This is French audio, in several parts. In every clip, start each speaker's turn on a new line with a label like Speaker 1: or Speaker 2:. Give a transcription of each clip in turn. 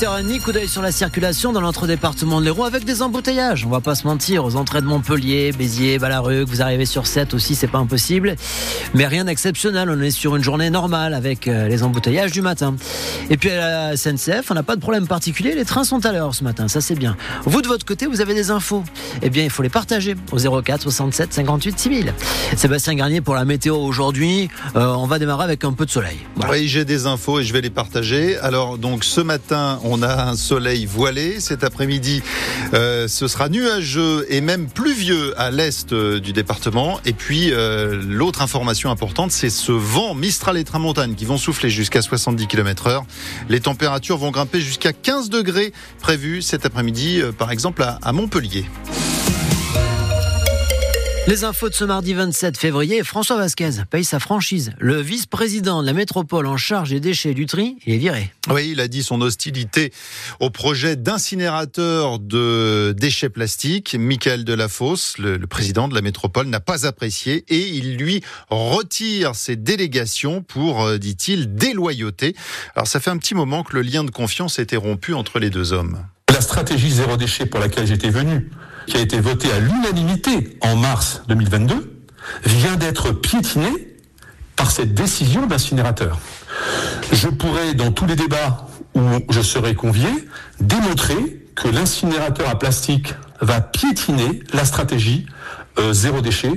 Speaker 1: 8h30, coup d'œil sur la circulation dans l'entre-département de l'Hérault avec des embouteillages. On va pas se mentir, aux entrées de Montpellier, Béziers, Ballaruc, vous arrivez sur 7 aussi, c'est pas impossible. Mais rien d'exceptionnel, on est sur une journée normale avec euh, les embouteillages du matin. Et puis à la SNCF, on n'a pas de problème particulier, les trains sont à l'heure ce matin, ça c'est bien. Vous de votre côté, vous avez des infos? Eh bien, il faut les partager au 04 67 58 6000. Sébastien Garnier pour la météo aujourd'hui, euh, on va démarrer avec un peu de soleil.
Speaker 2: Oui, j'ai des infos et je vais les partager. Alors donc ce matin, on a un soleil voilé. Cet après-midi, euh, ce sera nuageux et même pluvieux à l'est euh, du département. Et puis, euh, l'autre information importante, c'est ce vent Mistral et Tramontane qui vont souffler jusqu'à 70 km heure. Les températures vont grimper jusqu'à 15 degrés prévus cet après-midi, par exemple à Montpellier.
Speaker 1: Les infos de ce mardi 27 février, François Vasquez paye sa franchise. Le vice-président de la métropole en charge des déchets du tri il est viré.
Speaker 2: Oui, il a dit son hostilité au projet d'incinérateur de déchets plastiques. Michael Delafosse, le, le président de la métropole, n'a pas apprécié et il lui retire ses délégations pour, euh, dit-il, déloyauté. Alors ça fait un petit moment que le lien de confiance était rompu entre les deux hommes.
Speaker 3: La stratégie zéro déchet pour laquelle j'étais venu, qui a été votée à l'unanimité en mars 2022, vient d'être piétinée par cette décision d'incinérateur. Je pourrais, dans tous les débats où je serai convié, démontrer que l'incinérateur à plastique va piétiner la stratégie euh, zéro déchet.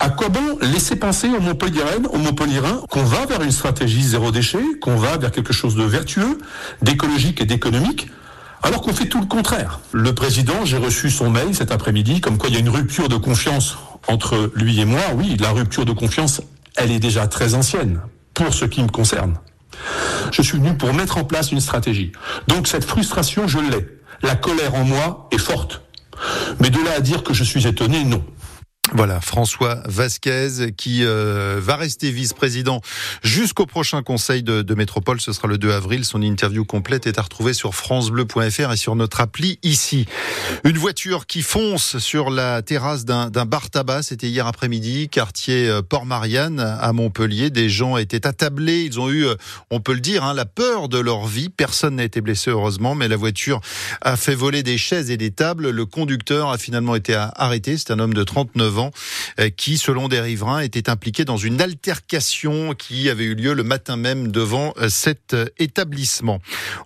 Speaker 3: À quoi bon laisser penser aux Montpelliéraines, aux qu'on va vers une stratégie zéro déchet, qu'on va vers quelque chose de vertueux, d'écologique et d'économique alors qu'on fait tout le contraire. Le président, j'ai reçu son mail cet après-midi, comme quoi il y a une rupture de confiance entre lui et moi. Oui, la rupture de confiance, elle est déjà très ancienne, pour ce qui me concerne. Je suis venu pour mettre en place une stratégie. Donc cette frustration, je l'ai. La colère en moi est forte. Mais de là à dire que je suis étonné, non.
Speaker 2: Voilà, François Vasquez qui euh, va rester vice-président jusqu'au prochain conseil de, de, métropole. Ce sera le 2 avril. Son interview complète est à retrouver sur francebleu.fr et sur notre appli ici. Une voiture qui fonce sur la terrasse d'un bar tabac. C'était hier après-midi, quartier euh, Port-Marianne à Montpellier. Des gens étaient attablés. Ils ont eu, euh, on peut le dire, hein, la peur de leur vie. Personne n'a été blessé heureusement, mais la voiture a fait voler des chaises et des tables. Le conducteur a finalement été arrêté. C'est un homme de 39 ans euh, qui, selon des riverains, était impliqué dans une altercation qui avait eu lieu le matin même devant euh, cet euh, établissement.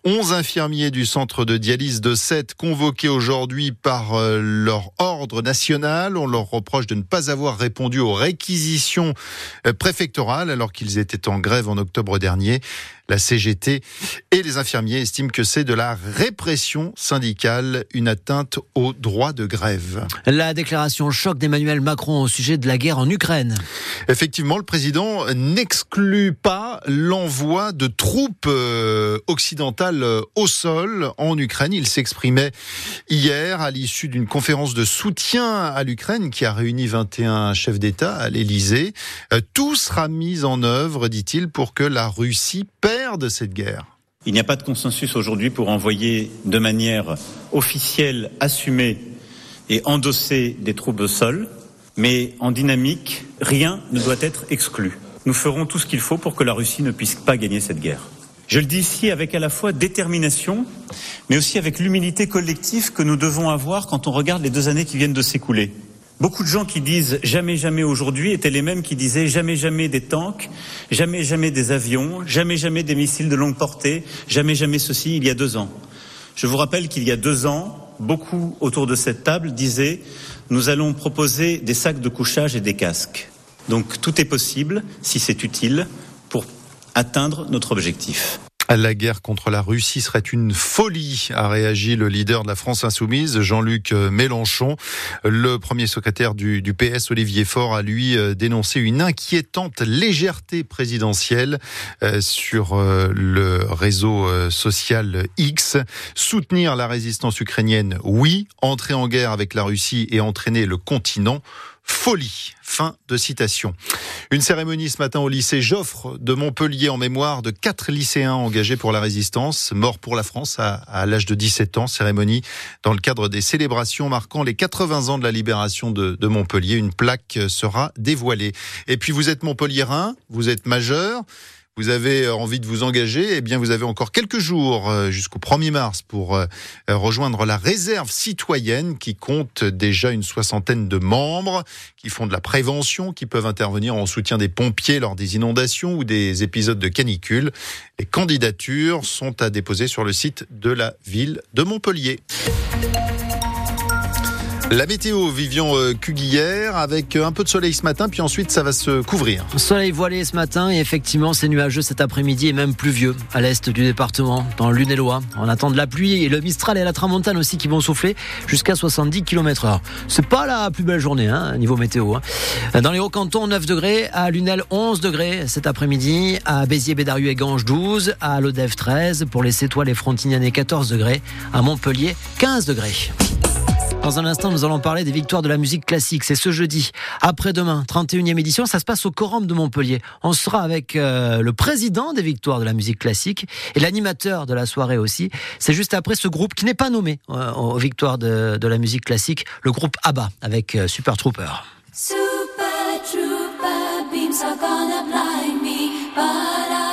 Speaker 2: Onze infirmiers du centre de dialyse de Sète convoqués aujourd'hui par leur ordre national. On leur reproche de ne pas avoir répondu aux réquisitions préfectorales alors qu'ils étaient en grève en octobre dernier. La CGT et les infirmiers estiment que c'est de la répression syndicale, une atteinte au droit de grève.
Speaker 1: La déclaration choc d'Emmanuel Macron au sujet de la guerre en Ukraine.
Speaker 2: Effectivement, le président n'exclut pas l'envoi de troupes euh, occidentales au sol en Ukraine. Il s'exprimait hier à l'issue d'une conférence de soutien à l'Ukraine qui a réuni 21 chefs d'État à l'Élysée. Euh, tout sera mis en œuvre, dit-il, pour que la Russie de cette guerre.
Speaker 4: Il n'y a pas de consensus aujourd'hui pour envoyer de manière officielle, assumée et endossée des troupes au sol, mais en dynamique, rien ne doit être exclu. Nous ferons tout ce qu'il faut pour que la Russie ne puisse pas gagner cette guerre. Je le dis ici avec à la fois détermination, mais aussi avec l'humilité collective que nous devons avoir quand on regarde les deux années qui viennent de s'écouler. Beaucoup de gens qui disent jamais jamais aujourd'hui étaient les mêmes qui disaient jamais jamais des tanks, jamais jamais des avions, jamais jamais des missiles de longue portée, jamais jamais ceci il y a deux ans. Je vous rappelle qu'il y a deux ans, beaucoup autour de cette table disaient nous allons proposer des sacs de couchage et des casques. Donc tout est possible, si c'est utile, pour atteindre notre objectif.
Speaker 2: La guerre contre la Russie serait une folie, a réagi le leader de la France insoumise, Jean-Luc Mélenchon. Le premier secrétaire du, PS, Olivier Faure, a lui dénoncé une inquiétante légèreté présidentielle sur le réseau social X. Soutenir la résistance ukrainienne, oui. Entrer en guerre avec la Russie et entraîner le continent, folie. Fin de citation. Une cérémonie ce matin au lycée Joffre de Montpellier en mémoire de quatre lycéens engagés pour la résistance, morts pour la France à, l'âge de 17 ans. Cérémonie dans le cadre des célébrations marquant les 80 ans de la libération de, de Montpellier. Une plaque sera dévoilée. Et puis vous êtes montpelliérain, vous êtes majeur. Vous avez envie de vous engager, eh bien vous avez encore quelques jours jusqu'au 1er mars pour rejoindre la réserve citoyenne qui compte déjà une soixantaine de membres qui font de la prévention, qui peuvent intervenir en soutien des pompiers lors des inondations ou des épisodes de canicule. Les candidatures sont à déposer sur le site de la ville de Montpellier. La météo, Vivian euh, Cuguillère, avec euh, un peu de soleil ce matin, puis ensuite ça va se couvrir.
Speaker 1: Soleil voilé ce matin et effectivement c'est nuageux cet après-midi et même pluvieux à l'est du département, dans l'Une-et-Loire. On attend de la pluie et le Mistral et la Tramontane aussi qui vont souffler jusqu'à 70 km heure. C'est pas la plus belle journée, hein, niveau météo. Hein. Dans les Hauts-Cantons, 9 degrés, à Lunel 11 degrés cet après-midi, à Béziers, Bédarieux et Ganges 12, à Lodève 13, pour les Sétoiles et Frontignan 14 degrés, à Montpellier 15 degrés. Dans un instant, nous allons parler des victoires de la musique classique. C'est ce jeudi, après-demain, 31e édition. Ça se passe au Corum de Montpellier. On sera avec euh, le président des victoires de la musique classique et l'animateur de la soirée aussi. C'est juste après ce groupe qui n'est pas nommé euh, aux victoires de, la musique classique, le groupe ABBA avec euh, Super Trooper. Super Trooper beams are gonna blind me,